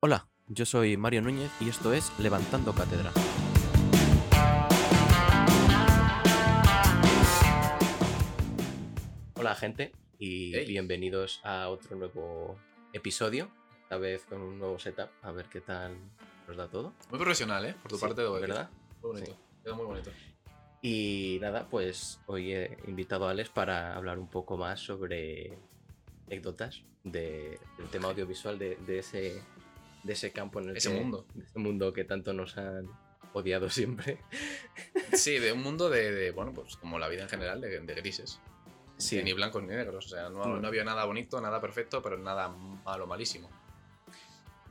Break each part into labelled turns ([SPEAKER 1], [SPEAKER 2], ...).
[SPEAKER 1] Hola, yo soy Mario Núñez y esto es Levantando Cátedra. Hola gente y
[SPEAKER 2] Hey.
[SPEAKER 1] bienvenidos a otro nuevo episodio, esta vez con un nuevo setup, a ver qué tal nos da todo.
[SPEAKER 2] Muy profesional, ¿eh? Por tu
[SPEAKER 1] Sí,
[SPEAKER 2] parte, debo.
[SPEAKER 1] ¿verdad?
[SPEAKER 2] Muy bonito. Queda muy bonito.
[SPEAKER 1] Y nada, pues hoy he invitado a Alex para hablar un poco más sobre anécdotas de- del tema audiovisual de, de ese, de ese campo en el
[SPEAKER 2] Ese
[SPEAKER 1] que,
[SPEAKER 2] mundo.
[SPEAKER 1] de ese mundo que tanto nos han odiado siempre.
[SPEAKER 2] Sí, de un mundo de, de, bueno, pues como la vida en general, de, de grises.
[SPEAKER 1] Sí.
[SPEAKER 2] De ni blancos ni negros. O sea, no,
[SPEAKER 1] No.
[SPEAKER 2] no había nada bonito, nada perfecto, pero nada malo, malísimo.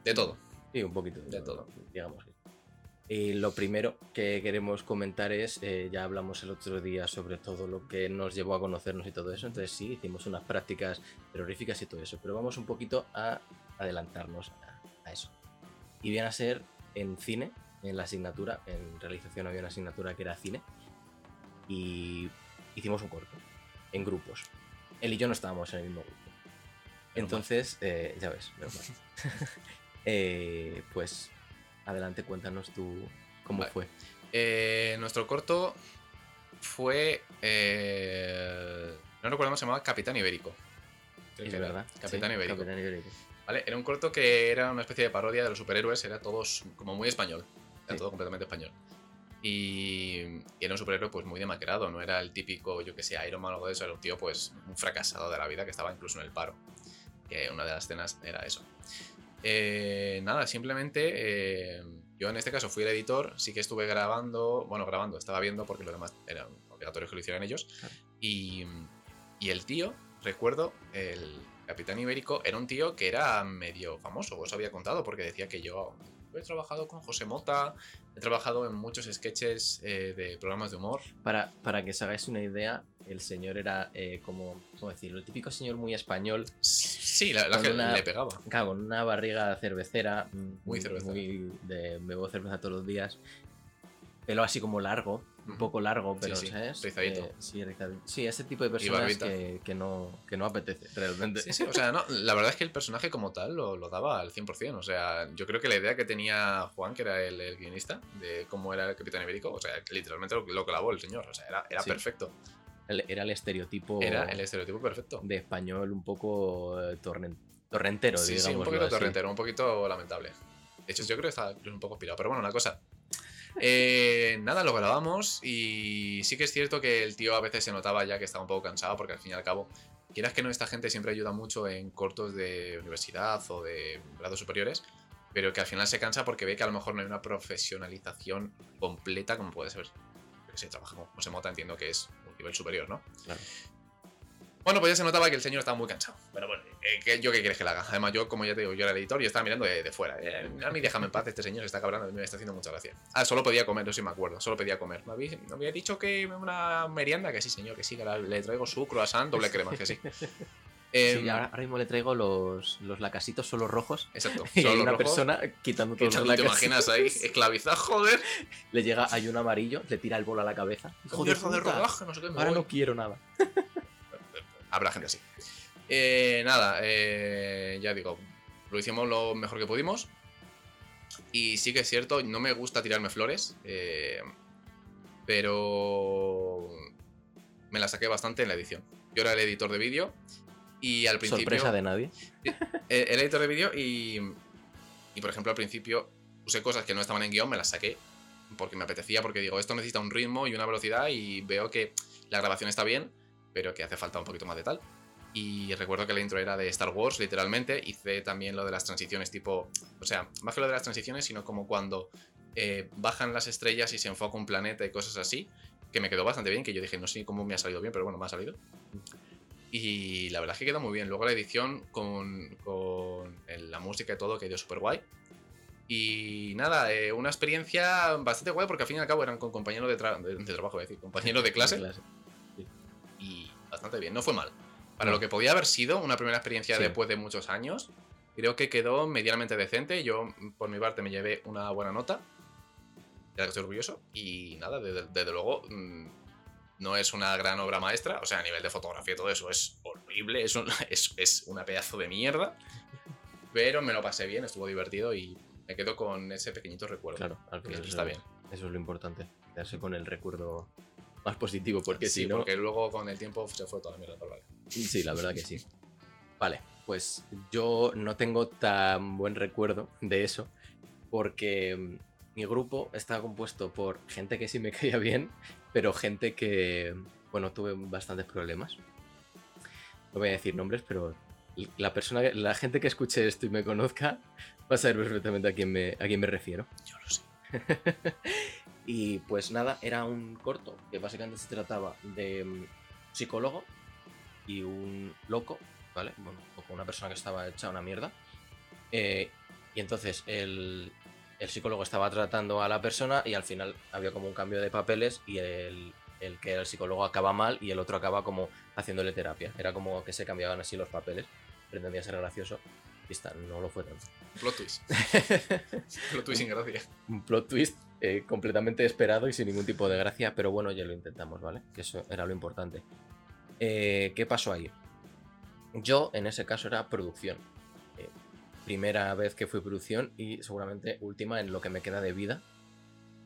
[SPEAKER 2] De todo.
[SPEAKER 1] Sí, un poquito
[SPEAKER 2] De todo.
[SPEAKER 1] digamos. que sí. Y lo primero que queremos comentar es, eh, ya hablamos el otro día sobre todo lo que nos llevó a conocernos y todo eso, entonces sí, hicimos unas prácticas terroríficas y todo eso, pero vamos un poquito a adelantarnos a, eso. Y viene a ser en cine, en la asignatura, en realización había una asignatura que era cine, y hicimos un corto, en grupos. Él y yo no estábamos en el mismo grupo. Entonces, eh, ya ves, menos mal. Eh, pues adelante, cuéntanos tú cómo
[SPEAKER 2] Vale.
[SPEAKER 1] fue.
[SPEAKER 2] Eh, nuestro corto fue. eh, no recuerdo cómo se llamaba Capitán Ibérico.
[SPEAKER 1] Es
[SPEAKER 2] que
[SPEAKER 1] verdad.
[SPEAKER 2] Capitán
[SPEAKER 1] sí,
[SPEAKER 2] Ibérico.
[SPEAKER 1] Capitán Ibérico.
[SPEAKER 2] ¿Vale? Era un corto que era una especie de parodia de los superhéroes, era todo s- como muy español, era
[SPEAKER 1] Sí.
[SPEAKER 2] todo completamente español. Y, y era un superhéroe pues muy demacrado, no era el típico, yo que sé, Iron Man o algo de eso, era un tío pues un fracasado de la vida que estaba incluso en el paro. Que una de las escenas era eso. Eh, nada, simplemente eh, yo en este caso fui el editor, sí que estuve grabando, bueno, grabando, estaba viendo porque lo demás eran obligatorios que lo hicieran ellos.
[SPEAKER 1] Claro.
[SPEAKER 2] Y, y el tío, recuerdo, el capitán ibérico, era un tío que era medio famoso, os había contado, porque decía que yo he trabajado con José Mota, he trabajado en muchos sketches eh, de programas de humor.
[SPEAKER 1] Para, para que os hagáis una idea, el señor era eh, como, ¿cómo decirlo? El típico señor muy español,
[SPEAKER 2] Sí, la que
[SPEAKER 1] una-
[SPEAKER 2] le pegaba.
[SPEAKER 1] claro, con una barriga cervecera. mm,
[SPEAKER 2] Muy cervecera.
[SPEAKER 1] Muy de bebo cerveza todos los días. Pelo así como largo, un poco largo, pero,
[SPEAKER 2] sí,
[SPEAKER 1] ¿sabes?
[SPEAKER 2] rizadito.
[SPEAKER 1] Eh, sí, rizadito. Sí, ese tipo de personas que, que no, que no apetece, realmente.
[SPEAKER 2] Sí, sí, o sea, no, la verdad es que el personaje como tal lo, lo daba al 100%. O sea, yo creo que la idea que tenía Juan, que era el, el guionista, de cómo era el Capitán Ibérico, o sea, literalmente lo, lo clavó el señor. O sea, era, era
[SPEAKER 1] Sí.
[SPEAKER 2] perfecto.
[SPEAKER 1] El- Era el estereotipo
[SPEAKER 2] Era el estereotipo perfecto.
[SPEAKER 1] de español un poco eh, torren- torrentero,
[SPEAKER 2] Sí, sí, un poquito torrentero, un poquito lamentable. De hecho, yo creo que está un poco inspirado. Pero bueno, una cosa. Eh, nada, lo grabamos y sí que es cierto que el tío a veces se notaba ya que estaba un poco cansado porque al fin y al cabo, quieras que no, esta gente siempre ayuda mucho en cortos de universidad o de grados superiores, pero que al final se cansa porque ve que a lo mejor no hay una profesionalización completa como puede ser. Que sé, trabaja como José Mota, entiendo que es un nivel superior, ¿no?
[SPEAKER 1] Claro.
[SPEAKER 2] Bueno, pues ya se notaba que el señor estaba muy cansado. Pero bueno, eh, ¿qué- ¿yo qué quieres que le haga? Además, yo, como ya te digo, yo era el editor y estaba mirando de, de fuera. Eh, a mí déjame en paz, este señor está cabrando, me está haciendo mucha gracia. Ah, solo podía comer, no sé si me acuerdo, solo pedía comer. ¿Me había, me había dicho que una merienda? Que sí, señor, que sí, que la- le traigo su croissant, doble crema, que sí. Em,
[SPEAKER 1] Sí, ahora, ahora mismo le traigo los, los lacasitos solo rojos.
[SPEAKER 2] Exacto.
[SPEAKER 1] Y
[SPEAKER 2] solo
[SPEAKER 1] una
[SPEAKER 2] rojo,
[SPEAKER 1] persona quitando todos los
[SPEAKER 2] ¿Te
[SPEAKER 1] lacasitos.
[SPEAKER 2] imaginas ahí esclavizado? Joder.
[SPEAKER 1] Le llega, hay un amarillo, le tira el bol a la cabeza. De puta,
[SPEAKER 2] rodaje, no sé qué, me
[SPEAKER 1] ahora
[SPEAKER 2] voy.
[SPEAKER 1] no quiero nada.
[SPEAKER 2] Habrá gente así. Eh, nada, eh, ya digo, lo hicimos lo mejor que pudimos. Y sí que es cierto, no me gusta tirarme flores, eh, pero me la saqué bastante en la edición. Yo era el editor de vídeo y al principio...
[SPEAKER 1] Sorpresa de nadie.
[SPEAKER 2] El editor de vídeo y, y, por ejemplo, al principio usé cosas que no estaban en guion, me las saqué porque me apetecía, porque digo, esto necesita un ritmo y una velocidad y veo que la grabación está bien, pero que hace falta un poquito más de tal. Y recuerdo que la intro era de Star Wars, literalmente. Hice también lo de las transiciones tipo... O sea, más que lo de las transiciones, sino como cuando eh, bajan las estrellas y se enfoca un planeta y cosas así, que me quedó bastante bien, que yo dije, no sé cómo me ha salido bien, pero bueno, me ha salido. Y la verdad es que quedó muy bien. Luego la edición con, con la música y todo quedó súper guay. Y nada, eh, una experiencia bastante guay porque al fin y al cabo eran con compañeros de, tra- de- de trabajo, es decir, compañeros de clase. Y bastante bien, no fue mal. Para lo que podía haber sido una primera experiencia
[SPEAKER 1] Sí.
[SPEAKER 2] después de muchos años, creo que quedó medianamente decente. Yo, por mi parte, me llevé una buena nota. La que estoy orgulloso. Y nada, desde, desde luego, mm, no es una gran obra maestra. O sea, a nivel de fotografía y todo eso es horrible. Es, un- es, es una pedazo de mierda. Pero me lo pasé bien, estuvo divertido y me quedo con ese pequeñito recuerdo.
[SPEAKER 1] Claro, al final
[SPEAKER 2] está bien.
[SPEAKER 1] Eso es lo importante, quedarse con el recuerdo más positivo, porque
[SPEAKER 2] sí,
[SPEAKER 1] si no...
[SPEAKER 2] porque luego con el tiempo se fue toda la mierda, vale.
[SPEAKER 1] Sí, la verdad que sí. Vale, pues yo no tengo tan buen recuerdo de eso, porque mm, mi grupo estaba compuesto por gente que sí me caía bien, pero gente que, bueno, tuve bastantes problemas. No voy a decir nombres, pero la persona, la gente que escuche esto y me conozca va a saber perfectamente a quién me, a quién me refiero.
[SPEAKER 2] Yo lo sé.
[SPEAKER 1] y pues nada, era un corto que básicamente se trataba de un psicólogo y un loco, ¿vale? Bueno, o una persona que estaba hecha una mierda. Eh, y entonces el, el psicólogo estaba tratando a la persona y al final había como un cambio de papeles y el, el que era el psicólogo acaba mal y el otro acaba como haciéndole terapia. Era como que se cambiaban así los papeles. Pretendía ser gracioso y está, no lo fue tanto.
[SPEAKER 2] Plot twist. Plot twist sin gracia.
[SPEAKER 1] un plot twist eh, completamente esperado y sin ningún tipo de gracia, pero bueno, ya lo intentamos, ¿vale? Que eso era lo importante. Eh, ¿Qué pasó ahí? Yo, en ese caso, era producción. Eh, primera vez que fui producción y seguramente última en lo que me queda de vida,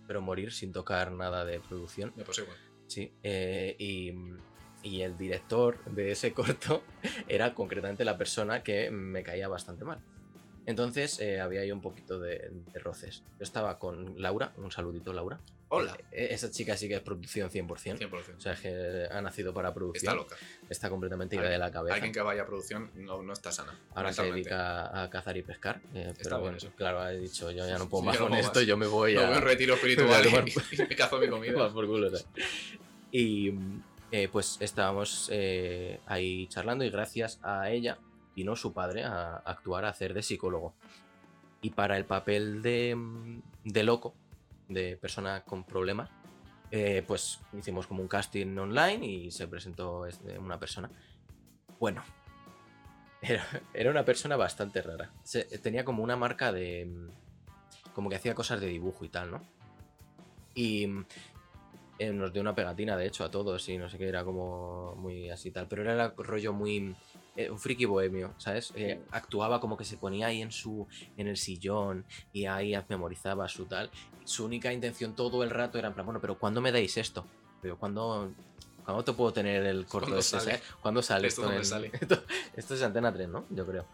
[SPEAKER 1] pero morir sin tocar nada de producción.
[SPEAKER 2] Me pasó igual.
[SPEAKER 1] Sí, y, y el director de ese corto era concretamente la persona que me caía bastante mal. Entonces eh, había ahí un poquito de, de roces. Yo estaba con Laura, un saludito Laura.
[SPEAKER 2] Hola.
[SPEAKER 1] Eh, esa chica sí que es producción 100%.
[SPEAKER 2] 100%.
[SPEAKER 1] O sea, es que ha nacido para
[SPEAKER 2] Está
[SPEAKER 1] producción.
[SPEAKER 2] loca.
[SPEAKER 1] Está completamente ida de la cabeza.
[SPEAKER 2] Alguien que vaya a producción no, no está sana.
[SPEAKER 1] Ahora se dedica a cazar y pescar. eh,
[SPEAKER 2] Está
[SPEAKER 1] pero bueno,
[SPEAKER 2] eso.
[SPEAKER 1] claro, ha dicho yo ya no puedo más
[SPEAKER 2] no
[SPEAKER 1] con esto,
[SPEAKER 2] más.
[SPEAKER 1] yo me voy
[SPEAKER 2] Me
[SPEAKER 1] a...
[SPEAKER 2] un retiro espiritual y, y me cazo mi comida.
[SPEAKER 1] Por culo. Y eh, pues estábamos eh, ahí charlando y gracias a ella vino su padre a actuar, a hacer de psicólogo. Y para el papel de, mm, de loco, de persona con problemas, eh, pues hicimos como un casting online y se presentó este, una persona. Bueno, era, era una persona bastante rara. Se- tenía como una marca de... mm, como que hacía cosas de dibujo y tal, ¿no? Y mm, eh, nos dio una pegatina, de hecho, a todos y no sé qué, era como muy así tal. Pero era el rollo muy... eh, un friki bohemio, ¿sabes? Eh, actuaba como que se ponía ahí en su en el sillón y ahí memorizaba su tal. Su única intención todo el rato era en plan, bueno, pero ¿cuándo me dais esto? Pero ¿cuándo, ¿cuándo te puedo tener el corto
[SPEAKER 2] ¿Cuándo
[SPEAKER 1] este?
[SPEAKER 2] sale?
[SPEAKER 1] ¿sabes? ¿Cuándo sale
[SPEAKER 2] ¿Esto
[SPEAKER 1] esto? en
[SPEAKER 2] dónde
[SPEAKER 1] el-
[SPEAKER 2] sale?
[SPEAKER 1] Esto, esto es Antena 3, ¿no? Yo creo.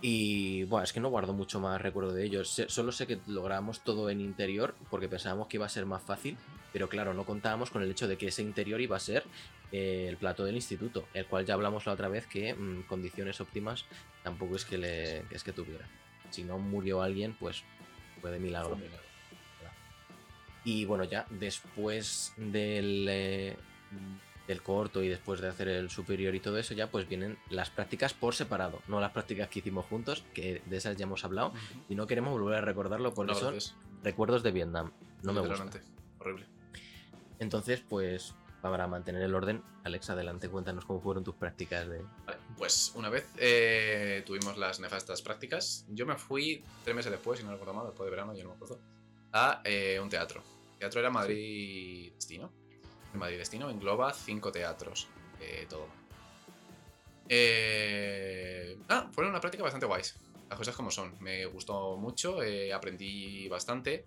[SPEAKER 1] Y bueno, es que no guardo mucho más recuerdo de ellos. Solo sé que lo grabamos todo en interior porque pensábamos que iba a ser más fácil, pero claro, no contábamos con el hecho de que ese interior iba a ser eh, el plato del instituto, el cual ya hablamos la otra vez que mm, condiciones óptimas tampoco es que, le, es que tuviera. Si no murió alguien, pues fue de milagro.
[SPEAKER 2] Fue un milagro.
[SPEAKER 1] Y bueno, ya después del, eh, del corto y después de hacer el superior y todo eso, ya pues vienen las prácticas por separado, no las prácticas que hicimos juntos, que de esas ya hemos hablado, y no queremos volver a recordarlo porque
[SPEAKER 2] No,
[SPEAKER 1] son recuerdos de Vietnam. No me gusta.
[SPEAKER 2] Horrible.
[SPEAKER 1] Entonces, pues para mantener el orden, Alex, adelante, cuéntanos cómo fueron tus prácticas de...
[SPEAKER 2] Pues una vez eh, tuvimos las nefastas prácticas, yo me fui tres meses después, si no recuerdo mal, después de verano, yo no me acuerdo, a eh, un teatro. El teatro era Madrid Destino. En Madrid Destino engloba cinco teatros. eh, todo. Eh, ah, fueron una práctica bastante guays. Las cosas como son. Me gustó mucho, aprendí bastante.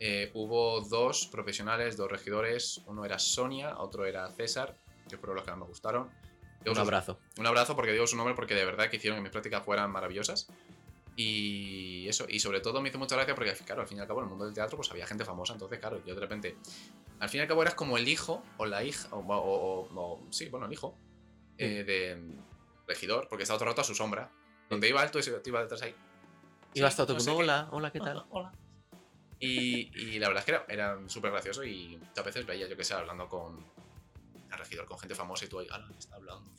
[SPEAKER 2] Eh, hubo dos profesionales, dos regidores. Uno era Sonia, otro era César, que fueron los que más me gustaron.
[SPEAKER 1] Un abrazo.
[SPEAKER 2] un abrazo porque digo su nombre porque de verdad que hicieron que mis prácticas fueran maravillosas. Y eso, y sobre todo me hizo mucha gracia porque, claro, al fin y al cabo en el mundo del teatro pues había gente famosa, entonces, claro, yo de repente, al fin y al cabo eras como el hijo o la hija, o, o- o- o- sí, bueno, el hijo eh, de regidor, porque estaba todo el rato a su sombra. Donde iba alto, te iba detrás ahí.
[SPEAKER 1] Y vas
[SPEAKER 2] Sí,
[SPEAKER 1] todo
[SPEAKER 2] no
[SPEAKER 1] como,
[SPEAKER 2] qué.
[SPEAKER 1] hola, hola, ¿qué tal?
[SPEAKER 2] Hola. Y, y la verdad es que era, era súper gracioso y a veces veía, yo que sé, hablando con el regidor, con gente famosa y tú ahí, "Ala, está hablando.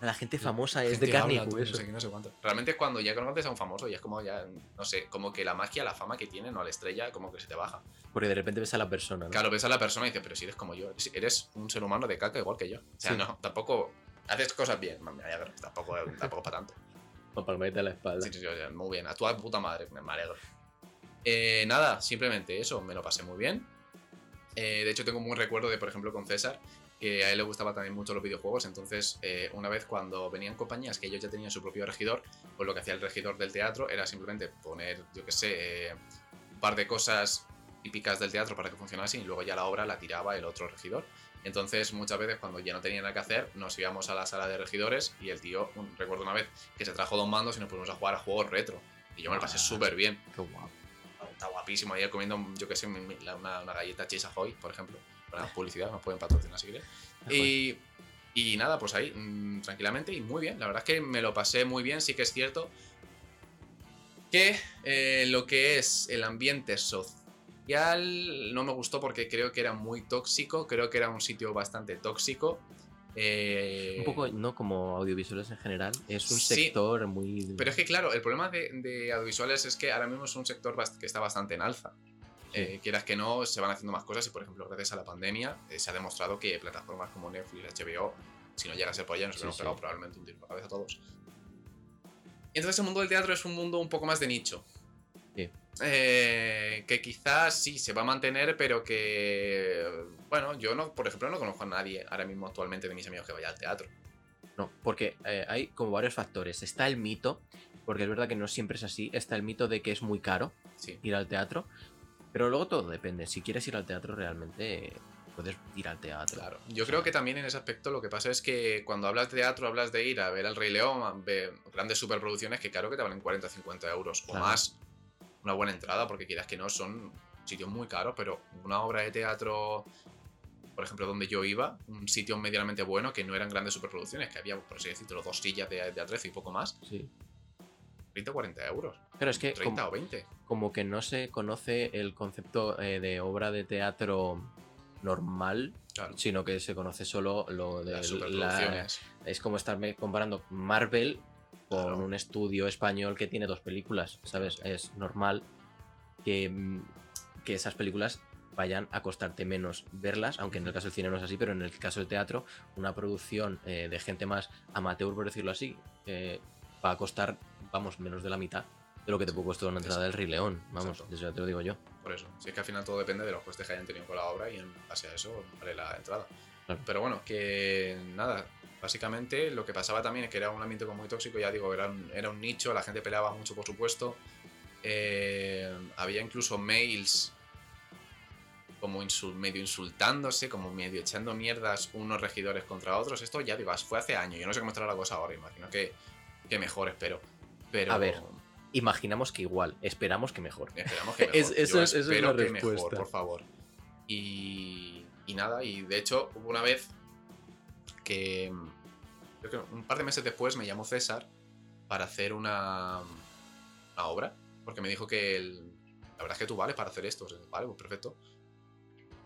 [SPEAKER 1] La gente famosa es
[SPEAKER 2] Gente
[SPEAKER 1] de carne y
[SPEAKER 2] habla, tú,
[SPEAKER 1] hueso.
[SPEAKER 2] No sé no sé cuánto. Realmente es cuando ya conoces a un famoso y es como ya, no sé, como que la magia, la fama que tiene, no la estrella, como que se te baja.
[SPEAKER 1] Porque de repente ves a la persona, ¿no?
[SPEAKER 2] Claro, ves a la persona y dices, pero si eres como yo, eres- un ser humano de caca igual que yo. O sea,
[SPEAKER 1] Sí.
[SPEAKER 2] no, tampoco haces cosas bien, alegro, tampoco, tampoco para tanto.
[SPEAKER 1] Con palmadita en la espalda.
[SPEAKER 2] Sí, sí, sí, o muy bien, a tu puta madre, me alegro. Eh, nada, simplemente eso, me lo pasé muy bien. Eh, de hecho, tengo un buen recuerdo de, por ejemplo, con César, que a él le gustaba también mucho los videojuegos, entonces eh, una vez cuando venían compañías que ellos ya tenían su propio regidor, pues lo que hacía el regidor del teatro era simplemente poner, yo qué sé, eh, un par de cosas típicas del teatro para que funcionase y luego ya la obra la tiraba el otro regidor. Entonces muchas veces cuando ya no tenía nada que hacer nos íbamos a la sala de regidores y el tío, recuerdo una vez que se trajo dos mandos y nos pusimos a jugar a juegos retro. Y yo me lo pasé
[SPEAKER 1] Ah.
[SPEAKER 2] súper bien.
[SPEAKER 1] Qué guapo.
[SPEAKER 2] Está guapísimo ayer comiendo, yo qué sé, una, una galleta Chase Ahoy, por ejemplo. Para publicidad, nos pueden patrocinar si quieren. Y, y nada, pues ahí, mm, tranquilamente y muy bien. La verdad es que me lo pasé muy bien, sí que es cierto que eh, lo que es el ambiente social no me gustó porque creo que era muy tóxico, creo que era un sitio bastante tóxico. Eh,
[SPEAKER 1] Un poco, no como audiovisuales en general, es un
[SPEAKER 2] Sí.
[SPEAKER 1] sector muy...
[SPEAKER 2] Pero es que, claro, el problema de, de audiovisuales es que ahora mismo es un sector que está bastante en alza. Eh, quieras que no, se van haciendo más cosas y, por ejemplo, gracias a la pandemia eh, se ha demostrado que plataformas como Netflix, HBO, si no llega a ser por allá, nos
[SPEAKER 1] Sí, sí.
[SPEAKER 2] pegado probablemente un tiro por la cabeza a todos. Entonces el mundo del teatro es un mundo un poco más de nicho.
[SPEAKER 1] Sí.
[SPEAKER 2] Eh, que quizás sí se va a mantener, pero que. Bueno, yo no, por ejemplo, no conozco a nadie ahora mismo actualmente de mis amigos que vaya al teatro.
[SPEAKER 1] No, porque eh, hay como varios factores. Está el mito, porque es verdad que no siempre es así, está el mito de que es muy caro
[SPEAKER 2] Sí.
[SPEAKER 1] ir al teatro, pero luego todo depende. Si quieres ir al teatro realmente, eh, puedes ir al teatro.
[SPEAKER 2] Claro. Yo creo que también en ese aspecto lo que pasa es que cuando hablas de teatro, hablas de ir a ver al Rey León, a ver grandes superproducciones que claro que te valen 40 50 euros o más. Una buena entrada, porque quieras que no, son sitios muy caros, pero una obra de teatro, por ejemplo, donde yo iba, un sitio medianamente bueno, que no eran grandes superproducciones, que había, por así decirlo, dos sillas de, de atrezo y poco más,
[SPEAKER 1] Sí.
[SPEAKER 2] 30 o 40 euros.
[SPEAKER 1] Pero es que
[SPEAKER 2] 30
[SPEAKER 1] como,
[SPEAKER 2] o 20.
[SPEAKER 1] como que no se conoce el concepto eh, de obra de teatro normal,
[SPEAKER 2] Claro.
[SPEAKER 1] sino que se conoce solo lo de
[SPEAKER 2] Las
[SPEAKER 1] la,
[SPEAKER 2] superproducciones.
[SPEAKER 1] es como estarme comparando Marvel con un estudio español que tiene dos películas, ¿sabes? Es normal que, mm, que esas películas vayan a costarte menos verlas, aunque en el caso del cine no es así, pero en el caso del teatro, una producción eh, de gente más amateur, por decirlo así, eh, va a costar, vamos, menos de la mitad de lo que te puede costar una entrada del Rey León, vamos,
[SPEAKER 2] Exacto.
[SPEAKER 1] eso ya te lo digo yo.
[SPEAKER 2] Por eso. Si es que al final todo depende de los costes que hayan tenido con la obra y en base a eso vale la entrada.
[SPEAKER 1] Claro.
[SPEAKER 2] Pero bueno, que nada. Básicamente lo que pasaba también es que era un ambiente como muy tóxico, ya digo, era un, era un nicho, la gente peleaba mucho por supuesto. Eh, había incluso mails como insul- medio insultándose, como medio echando mierdas unos regidores contra otros. Esto ya digo, fue hace años, yo no sé cómo estará la cosa ahora, imagino que, que mejor, espero. Pero
[SPEAKER 1] A ver, Imaginamos que igual, esperamos que mejor.
[SPEAKER 2] Esperamos que mejor.
[SPEAKER 1] Es- eso
[SPEAKER 2] Yo
[SPEAKER 1] es- la
[SPEAKER 2] que mejor, por favor. Y, y nada, y de hecho hubo una vez que creo que un par de meses después me llamó César para hacer una, una obra, porque me dijo que el- la verdad es que tú vales para hacer esto. O sea, vale, pues perfecto.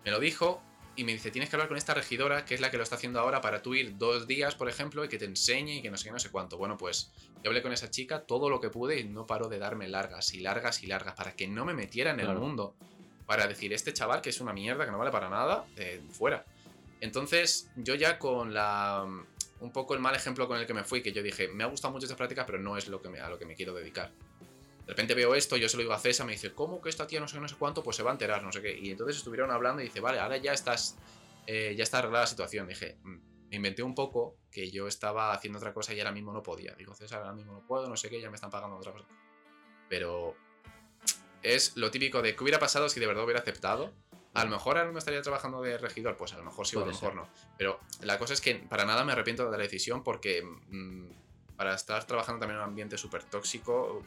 [SPEAKER 2] Me lo dijo y me dice, tienes que hablar con esta regidora, que es la que lo está haciendo ahora, para tú ir dos días, por ejemplo, y que te enseñe y que no sé qué, no sé cuánto. Bueno, pues yo hablé con esa chica todo lo que pude y no paró de darme largas y largas y largas para que no me metiera en el
[SPEAKER 1] Claro.
[SPEAKER 2] mundo. Para decir, este chaval que es una mierda, que no vale para nada, eh, fuera. Entonces, yo ya con la. Un poco el mal ejemplo con el que me fui, que yo dije, me ha gustado mucho esta práctica, pero no es lo que me, a lo que me quiero dedicar. De repente veo esto, yo se lo digo a César, me dice, ¿cómo que esta tía no sé no sé cuánto? Pues se va a enterar, no sé qué. Y entonces estuvieron hablando y dice, vale, ahora ya estás. eh, ya está arreglada la situación. Dije, "Mm". me inventé un poco que yo estaba haciendo otra cosa y ahora mismo no podía. Digo, César, ahora mismo no puedo, no sé qué, ya me están pagando otra cosa. Pero es lo típico de qué hubiera pasado si de verdad hubiera aceptado. A lo mejor ahora no estaría trabajando de regidor, pues a lo mejor sí o a lo mejor
[SPEAKER 1] ser.
[SPEAKER 2] no. Pero la cosa es que para nada me arrepiento de la decisión porque mm, para estar trabajando también en un ambiente súper tóxico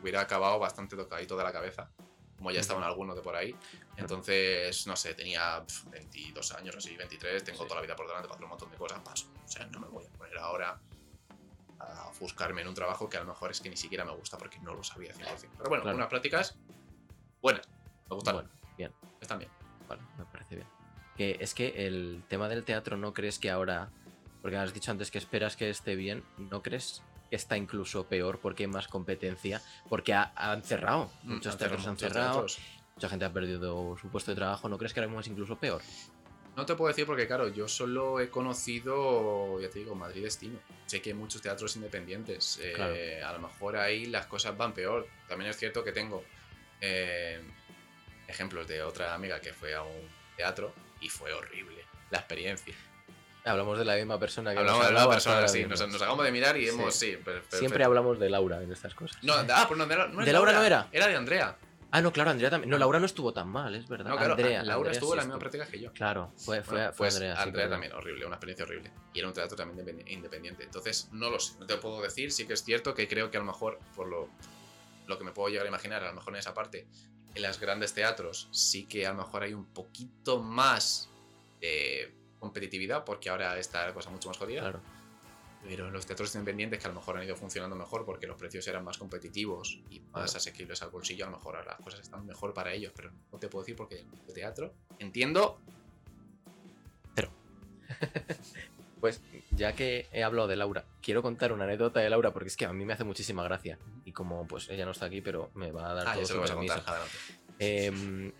[SPEAKER 2] hubiera acabado bastante tocadito de la cabeza, como ya estaban algunos de por ahí. Entonces, no sé, tenía pf, 22 años o así, 23, tengo
[SPEAKER 1] Sí.
[SPEAKER 2] toda la vida por delante para hacer un montón de cosas, paso. O sea, no me voy a poner ahora a buscarme en un trabajo que a lo mejor es que ni siquiera me gusta porque no lo sabía 100%. Pero bueno,
[SPEAKER 1] Claro.
[SPEAKER 2] unas prácticas buenas, me gustaron,
[SPEAKER 1] Bueno, bien.
[SPEAKER 2] están bien.
[SPEAKER 1] Vale, me parece bien. Que es que el tema del teatro no crees que ahora, porque has dicho antes que esperas que esté bien, ¿no crees que está incluso peor porque hay más competencia? Porque ha- han cerrado, muchos
[SPEAKER 2] Mm,
[SPEAKER 1] teatros han
[SPEAKER 2] muchos
[SPEAKER 1] cerrado,
[SPEAKER 2] teatros.
[SPEAKER 1] mucha gente ha perdido su puesto de trabajo, ¿no crees que ahora mismo es incluso peor?
[SPEAKER 2] No te puedo decir porque, claro, yo solo he conocido, ya te digo, Madrid Destino. Sé que hay muchos teatros independientes. eh. A lo mejor ahí las cosas van peor. También es cierto que tengo eh, ejemplos de otra amiga que fue a un teatro y fue horrible la experiencia.
[SPEAKER 1] Hablamos de la misma persona que
[SPEAKER 2] Hablamos de la
[SPEAKER 1] hablaba
[SPEAKER 2] persona, sí. Nos, nos acabamos de mirar y
[SPEAKER 1] Sí.
[SPEAKER 2] hemos. Sí, per- perfecto.
[SPEAKER 1] Siempre hablamos de Laura en estas cosas.
[SPEAKER 2] No, ah, pues no, de, la- no
[SPEAKER 1] ¿De Laura no
[SPEAKER 2] Laura
[SPEAKER 1] era?
[SPEAKER 2] Era de Andrea.
[SPEAKER 1] Ah, no, claro, Andrea también. No, Laura no estuvo tan mal, es verdad.
[SPEAKER 2] No, claro,
[SPEAKER 1] Andrea,
[SPEAKER 2] Laura
[SPEAKER 1] Andrea
[SPEAKER 2] estuvo
[SPEAKER 1] sí
[SPEAKER 2] en las mismas
[SPEAKER 1] estuvo.
[SPEAKER 2] prácticas que yo.
[SPEAKER 1] Claro, fue, fue,
[SPEAKER 2] Bueno,
[SPEAKER 1] fue
[SPEAKER 2] pues
[SPEAKER 1] Andrea. sí,
[SPEAKER 2] Andrea también, horrible, una experiencia horrible. Y era un teatro también independi- independiente. Entonces, no lo sé, no te lo puedo decir. Sí que es cierto que creo que a lo mejor, por lo, lo que me puedo llegar a imaginar, a lo mejor en esa parte, en los grandes teatros sí que a lo mejor hay un poquito más de competitividad, porque ahora está la cosa mucho más jodida.
[SPEAKER 1] Claro.
[SPEAKER 2] Pero en los teatros independientes que a lo mejor han ido funcionando mejor porque los precios eran más competitivos y más
[SPEAKER 1] Claro.
[SPEAKER 2] asequibles al bolsillo, a lo mejor ahora las cosas están mejor para ellos, pero no te puedo decir porque de teatro entiendo
[SPEAKER 1] Pues ya que he hablado de Laura, quiero contar una anécdota de Laura porque es que a mí me hace muchísima gracia. Y como pues ella no está aquí, pero me va a dar
[SPEAKER 2] Ah,
[SPEAKER 1] todo su
[SPEAKER 2] lo vas a
[SPEAKER 1] permiso. Em,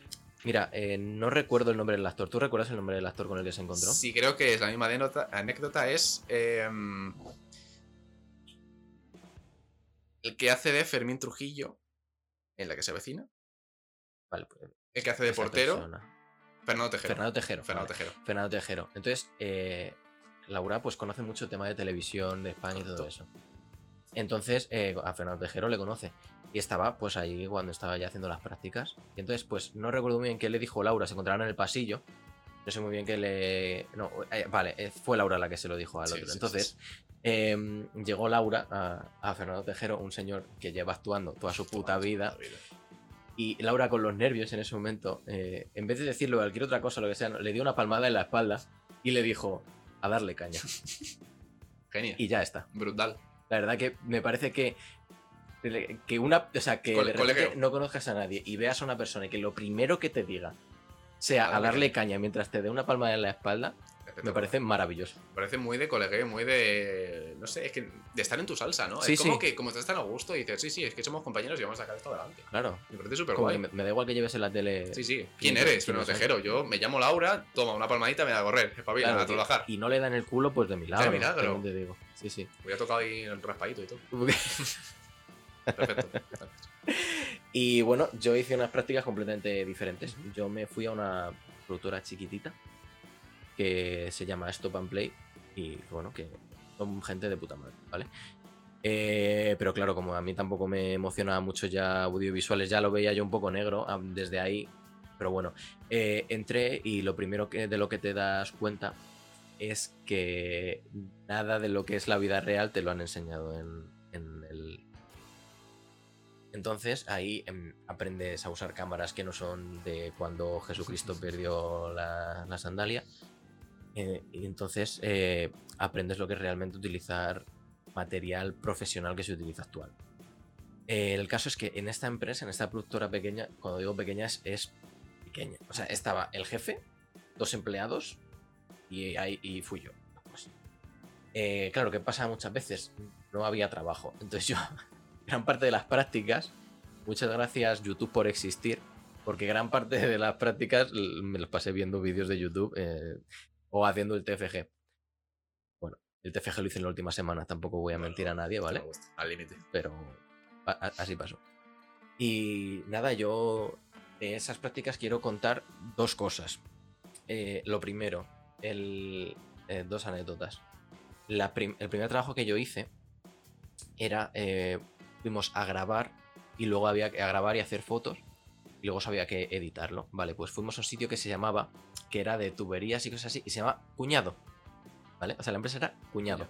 [SPEAKER 1] mira, eh, no recuerdo el nombre del actor. ¿Tú recuerdas el nombre del actor con el que se encontró?
[SPEAKER 2] Sí, creo que es la misma anécdota, anécdota es em, el que hace de Fermín Trujillo en la que se avecina,
[SPEAKER 1] Vale, pues,
[SPEAKER 2] el que hace de portero,
[SPEAKER 1] persona.
[SPEAKER 2] Fernando Tejero.
[SPEAKER 1] Fernando Tejero.
[SPEAKER 2] Fernando
[SPEAKER 1] vale.
[SPEAKER 2] Tejero.
[SPEAKER 1] Fernando Tejero. Entonces, eh, Laura pues conoce mucho el tema de televisión de España y todo eso. Entonces, eh, a Fernando Tejero le conoce. Y estaba pues ahí cuando estaba ya haciendo las prácticas. Y entonces, pues no recuerdo muy bien qué le dijo Laura, se encontraron en el pasillo. No sé muy bien qué le... No, eh, vale, eh, fue Laura la que se lo dijo al
[SPEAKER 2] Sí,
[SPEAKER 1] otro.
[SPEAKER 2] sí, sí,
[SPEAKER 1] Entonces, em, llegó Laura a, a Fernando Tejero, un señor que lleva actuando toda su puta vida. Y Laura con los nervios en ese momento, en vez de decirle cualquier otra cosa, lo que sea, le dio una palmada en la espalda y le dijo a darle caña.
[SPEAKER 2] Genial.
[SPEAKER 1] Y ya está.
[SPEAKER 2] Brutal.
[SPEAKER 1] La verdad que me parece que que una, o sea, que de no conozcas a nadie y veas a una persona y que lo primero que te diga sea a
[SPEAKER 2] Darle
[SPEAKER 1] caña mientras te dé una palmada en la espalda, me parece maravilloso.
[SPEAKER 2] Me parece muy de colegueo, muy de. No sé, es que de estar en tu salsa, ¿no?
[SPEAKER 1] Sí,
[SPEAKER 2] es como
[SPEAKER 1] sí.
[SPEAKER 2] que como estás tan a gusto y dices, sí, sí, es que somos compañeros y vamos a sacar esto adelante.
[SPEAKER 1] Claro.
[SPEAKER 2] Me parece súper guay.
[SPEAKER 1] me, me da igual que lleves en la tele.
[SPEAKER 2] Sí, sí.
[SPEAKER 1] ¿Quién
[SPEAKER 2] ¿Quién
[SPEAKER 1] eres?
[SPEAKER 2] Fernando
[SPEAKER 1] eres?
[SPEAKER 2] Tejero. Yo me llamo Laura, toma una palmadita, me da a correr. Espabila,
[SPEAKER 1] Claro,
[SPEAKER 2] a trabajar.
[SPEAKER 1] Y no le dan el culo, pues de milagro.
[SPEAKER 2] milagro.
[SPEAKER 1] también te digo. Sí, sí.
[SPEAKER 2] Voy a tocar ahí el raspadito y todo. Perfecto.
[SPEAKER 1] Y bueno, yo hice unas prácticas completamente diferentes. Yo me fui a una productora chiquitita que se llama Stop and Play y bueno, que son gente de puta madre, ¿vale? Eh, pero claro, como a mí tampoco me emocionaba mucho ya audiovisuales, ya lo veía yo un poco negro desde ahí. Pero bueno, eh, entré y lo primero que, de lo que te das cuenta es que nada de lo que es la vida real te lo han enseñado en, en el, entonces ahí em, aprendes a usar cámaras que no son de cuando Jesucristo perdió la, la sandalia. Eh, y entonces eh, aprendes lo que es realmente utilizar material profesional que se utiliza actual. Eh, el caso es que en esta empresa, en esta productora pequeña, cuando digo pequeña es, pequeña. O sea, estaba el jefe, dos empleados y, ahí, y fui yo. Pues, claro, que pasa muchas veces, no había trabajo. Entonces yo gran parte de las prácticas, muchas gracias YouTube por existir, porque gran parte de las prácticas me las pasé viendo vídeos de YouTube o haciendo el TFG. Bueno, el TFG lo hice en la última semana, tampoco voy a mentir a nadie, ¿vale?
[SPEAKER 2] Al límite.
[SPEAKER 1] pero a- a- así pasó. Y nada, yo de esas prácticas quiero contar dos cosas. Eh, lo primero, el, eh, dos anécdotas. La prim- el primer trabajo que yo hice era, eh, fuimos a grabar y luego había que grabar y hacer fotos y luego había que editarlo. Vale, pues fuimos a un sitio que se llamaba, que era de tuberías y cosas así, y se llama Cuñado. ¿Vale? O sea, la empresa era Cuñado.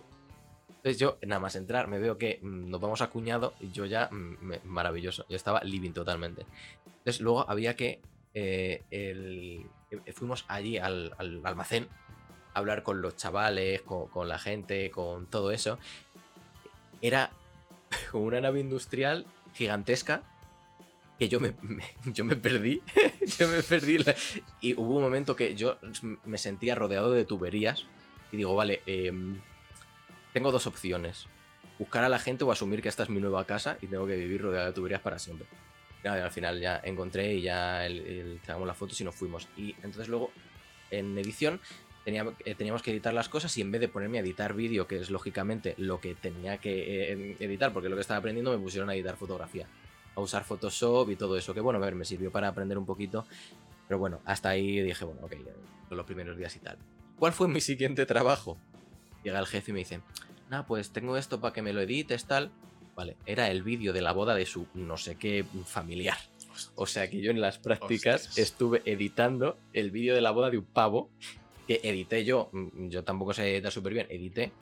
[SPEAKER 1] Entonces yo, nada más entrar, me veo que mm, nos vamos a cuñado y yo ya, mm, maravilloso, yo estaba living totalmente. Entonces luego había que, eh, el- eh, fuimos allí al, al almacén a hablar con los chavales, con, con la gente, con todo eso. Era como una nave industrial gigantesca que yo me, yo me perdí. yo me perdí. y hubo un momento que yo me sentía rodeado de tuberías y digo, vale, em, tengo dos opciones. Buscar a la gente o asumir que esta es mi nueva casa y tengo que vivir rodeado de tuberías para siempre. Al final ya encontré y ya el, las fotos y nos fuimos. Y entonces luego, en edición, eh, teníamos que editar las cosas y en vez de ponerme a editar vídeo, que es lógicamente lo que tenía que eh, editar, porque lo que estaba aprendiendo, me pusieron a editar fotografía. A usar Photoshop y todo eso, que bueno, a ver, me sirvió para aprender un poquito. Pero bueno, hasta ahí dije, bueno, ok, los primeros días y tal. ¿cuál fue mi siguiente trabajo? Llega el jefe y me dice, nah, pues tengo esto para que me lo edites, tal. Vale, era el vídeo de la boda de su no sé qué familiar. O sea que yo en las prácticas
[SPEAKER 2] Hostias.
[SPEAKER 1] estuve editando el vídeo de la boda de un pavo que edité yo. mm, Yo tampoco sé editar súper bien, edité.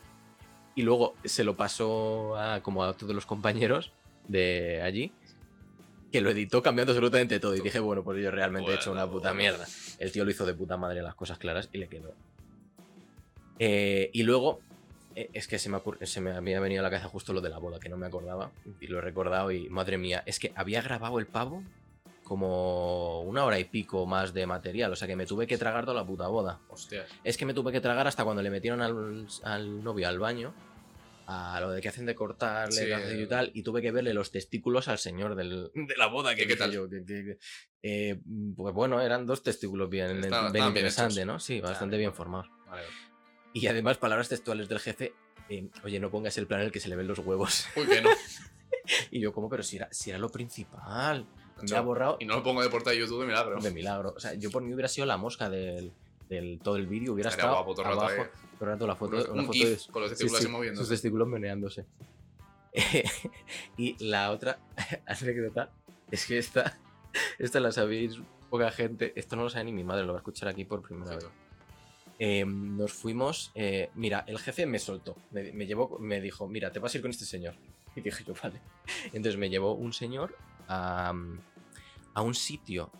[SPEAKER 1] Y luego se lo pasó a, como a todos los compañeros de allí, que lo editó cambiando absolutamente todo. Y dije, bueno, pues yo realmente he hecho una
[SPEAKER 2] Bueno,
[SPEAKER 1] puta
[SPEAKER 2] bueno.
[SPEAKER 1] mierda. El tío lo hizo de puta madre las cosas claras y le quedó. Eh, y luego, eh, es que se me, ocurre- se me había venido a la cabeza justo lo de la boda, que no me acordaba. Y lo he recordado y madre mía, es que había grabado el pavo como una hora y pico más de material. O sea que me tuve que tragar toda la puta boda.
[SPEAKER 2] Hostia.
[SPEAKER 1] Es que me tuve que tragar hasta cuando le metieron al, al novio al baño. A lo de que hacen de cortarle
[SPEAKER 2] Sí,
[SPEAKER 1] y tal. Y tuve que verle los testículos al señor del- de la boda. Que
[SPEAKER 2] ¿Y qué tal?
[SPEAKER 1] yo, que- que- eh, pues bueno, eran dos testículos bien,
[SPEAKER 2] Estaban-
[SPEAKER 1] bien interesantes. ¿no? Sí, bastante bien formados.
[SPEAKER 2] Vale.
[SPEAKER 1] Y además, palabras textuales del jefe. eh, Oye, no pongas el plan en el que se le ven los huevos.
[SPEAKER 2] Uy, que no.
[SPEAKER 1] Y yo, como, pero si era, si era lo principal. Me
[SPEAKER 2] Macho,
[SPEAKER 1] ha borrado
[SPEAKER 2] Y no lo pongo de portada de YouTube de milagro.
[SPEAKER 1] de milagro. O sea, yo por mí hubiera sido la mosca del, del todo el vídeo. Hubiera
[SPEAKER 2] Estaría
[SPEAKER 1] estado
[SPEAKER 2] guapo todo el rato,
[SPEAKER 1] abajo.
[SPEAKER 2] eh.
[SPEAKER 1] Todo el rato la foto,
[SPEAKER 2] Un
[SPEAKER 1] una foto
[SPEAKER 2] gif
[SPEAKER 1] de,
[SPEAKER 2] con los
[SPEAKER 1] sí,
[SPEAKER 2] testículos
[SPEAKER 1] sí,
[SPEAKER 2] así moviéndose.
[SPEAKER 1] sus testículos meneándose. y la otra anécdota es que esta, esta la sabéis poca gente. Esto no lo sabe ni mi madre, lo va a escuchar aquí por primera vez. Eh, nos fuimos. eh, mira, el jefe me soltó. Me, me llevó, me dijo, mira, te vas a ir con este señor. Y dije yo, vale. Entonces me llevó un señor a, a un sitio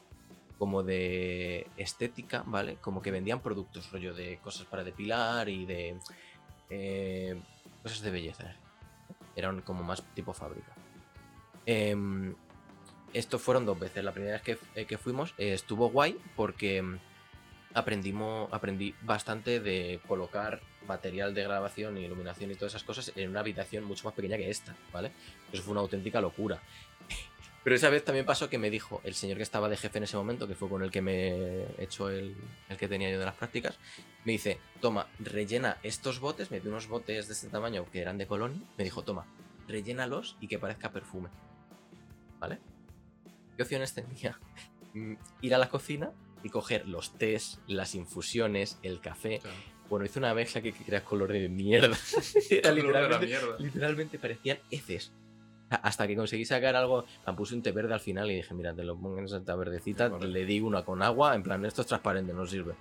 [SPEAKER 1] como de estética, ¿vale? Como que vendían productos, rollo de cosas para depilar y de eh, cosas de belleza. Eran como más tipo fábrica. Em, esto fueron dos veces. La primera vez que, eh, que fuimos eh, estuvo guay porque em, aprendimos, aprendí bastante de colocar material de grabación y iluminación y todas esas cosas en una habitación mucho más pequeña que esta, ¿vale? Eso fue una auténtica locura. Pero esa vez también pasó que me dijo el señor que estaba de jefe en ese momento, que fue con el que me echó el, el que tenía yo de las prácticas, me dice, toma, rellena estos botes, me dio unos botes de este tamaño que eran de colonia, me dijo, toma, rellénalos y que parezca perfume. ¿Vale? ¿Qué opciones tenía? Mm, Ir a la cocina y coger los tés, las infusiones, el café.
[SPEAKER 2] Claro.
[SPEAKER 1] Bueno, hice una mezcla que crea color de mierda. Era literalmente,
[SPEAKER 2] mierda.
[SPEAKER 1] literalmente parecían heces. Hasta que conseguí sacar algo, me puse un té verde al final y dije, mira, te lo pongo en esa verdecita, le di una con agua, en plan, esto es transparente, no sirve.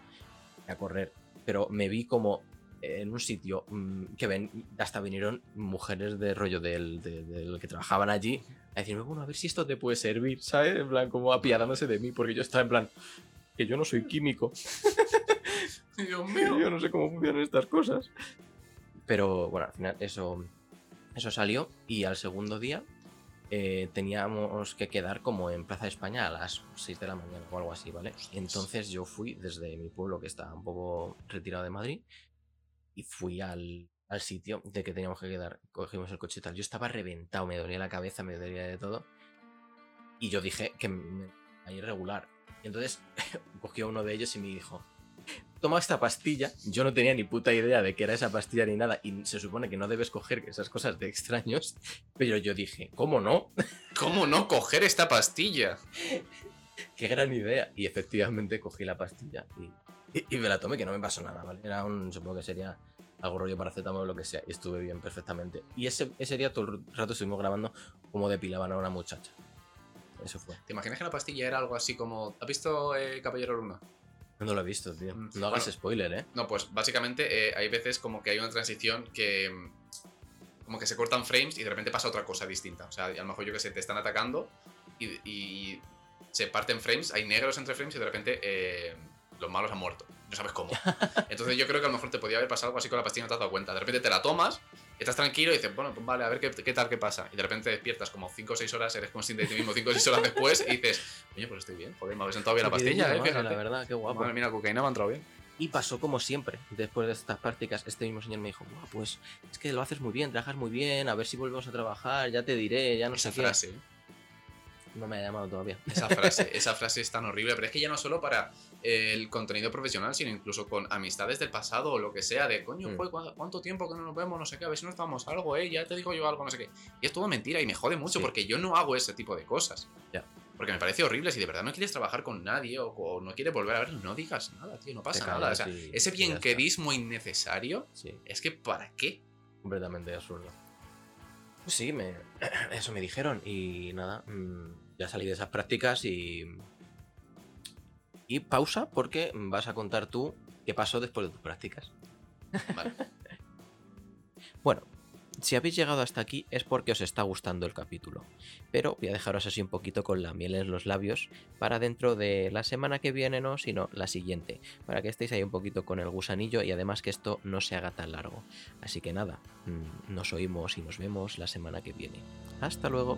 [SPEAKER 1] A correr. Pero me vi como en un sitio mm, que ven, hasta vinieron mujeres de rollo del, de- del que trabajaban allí a decirme, bueno, a ver si esto te puede servir, ¿sabes? En plan, como apiadándose de mí, porque yo estaba en plan, que yo no soy químico.
[SPEAKER 2] Dios
[SPEAKER 1] Yo no sé cómo funcionan estas cosas. Pero bueno, al final eso, eso salió y al segundo día eh, teníamos que quedar como en Plaza de España a las 6 de la mañana o algo así, ¿vale? Y entonces yo fui desde mi pueblo que está un poco retirado de Madrid y fui al, al sitio de que teníamos que quedar. Cogimos el coche y tal. Yo estaba reventado, me dolía la cabeza, me dolía de todo. Y yo dije que me iba a ir regular. Y entonces cogió uno de ellos y me dijo, toma esta pastilla. Yo no tenía ni puta idea de que era esa pastilla ni nada. Y se supone que no debes coger esas cosas de extraños. Pero yo dije, ¿cómo no?
[SPEAKER 2] ¿Cómo no coger esta pastilla?
[SPEAKER 1] Qué gran idea. Y efectivamente cogí la pastilla y, y- y me la tomé, que no me pasó nada, ¿vale? Era un, supongo que sería algo rollo paracetamol o lo que sea. Y estuve bien perfectamente. Y ese, ese día todo el rato estuvimos grabando cómo depilaban a una muchacha. Eso fue.
[SPEAKER 2] ¿Te imaginas que la pastilla era algo así como. ¿Has visto eh, Caballero Luna?
[SPEAKER 1] No lo he visto, tío.
[SPEAKER 2] Mm,
[SPEAKER 1] No hagas spoiler, ¿eh?
[SPEAKER 2] No, pues básicamente eh, hay veces como que hay una transición que. mm, Como que se cortan frames y de repente pasa otra cosa distinta. O sea, a lo mejor yo que sé, te están atacando y, y se parten frames, hay negros entre frames y de repente eh, los malos han muerto. No sabes cómo. Entonces yo creo que a lo mejor te podía haber pasado algo así con la pastilla y no te has dado cuenta. De repente te la tomas, estás tranquilo y dices, bueno, pues vale, a ver qué, qué tal, qué pasa. Y de repente te despiertas como 5 o 6 horas, eres consciente de ti mismo 5 o 6 horas después y dices, oye, pues estoy bien, joder, me habéis sentado bien la pastilla, eh, fíjate.
[SPEAKER 1] La verdad, qué guapo.
[SPEAKER 2] Madre mía, la cocaína me ha entrado bien.
[SPEAKER 1] Y pasó como siempre. Después de estas prácticas, este mismo señor me dijo, "Buah, pues es que lo haces muy bien, trabajas muy bien, a ver si volvemos a trabajar, ya te diré, ya no
[SPEAKER 2] Esa
[SPEAKER 1] sé qué". No me ha llamado todavía.
[SPEAKER 2] esa frase, esa frase es tan horrible, pero es que ya no solo para eh, el contenido profesional, sino incluso con amistades del pasado o lo que sea, de coño,
[SPEAKER 1] Mm.
[SPEAKER 2] joder, ¿cuánto, tiempo que no nos vemos? No sé qué, a ver si nos tomamos algo, eh, ya te digo yo algo, no sé qué. Y es todo mentira y me jode mucho
[SPEAKER 1] Sí.
[SPEAKER 2] porque yo no hago ese tipo de cosas.
[SPEAKER 1] Ya.
[SPEAKER 2] Porque me parece horrible. Si de verdad no quieres trabajar con nadie o, o no quieres volver a ver, no digas nada, tío. No pasa nada. O sea, ese bienquerismo innecesario,
[SPEAKER 1] Sí,
[SPEAKER 2] es que ¿para qué?
[SPEAKER 1] completamente absurdo. Sí, me, eso me dijeron y nada, mm, ya salí de esas prácticas y... Y pausa porque vas a contar tú qué pasó después de tus prácticas.
[SPEAKER 2] Vale.
[SPEAKER 1] Bueno, si habéis llegado hasta aquí es porque os está gustando el capítulo, pero voy a dejaros así un poquito con la miel en los labios para dentro de la semana que viene, no, sino la siguiente, para que estéis ahí un poquito con el gusanillo y además que esto no se haga tan largo. Así que nada, mm, nos oímos y nos vemos la semana que viene. Hasta luego.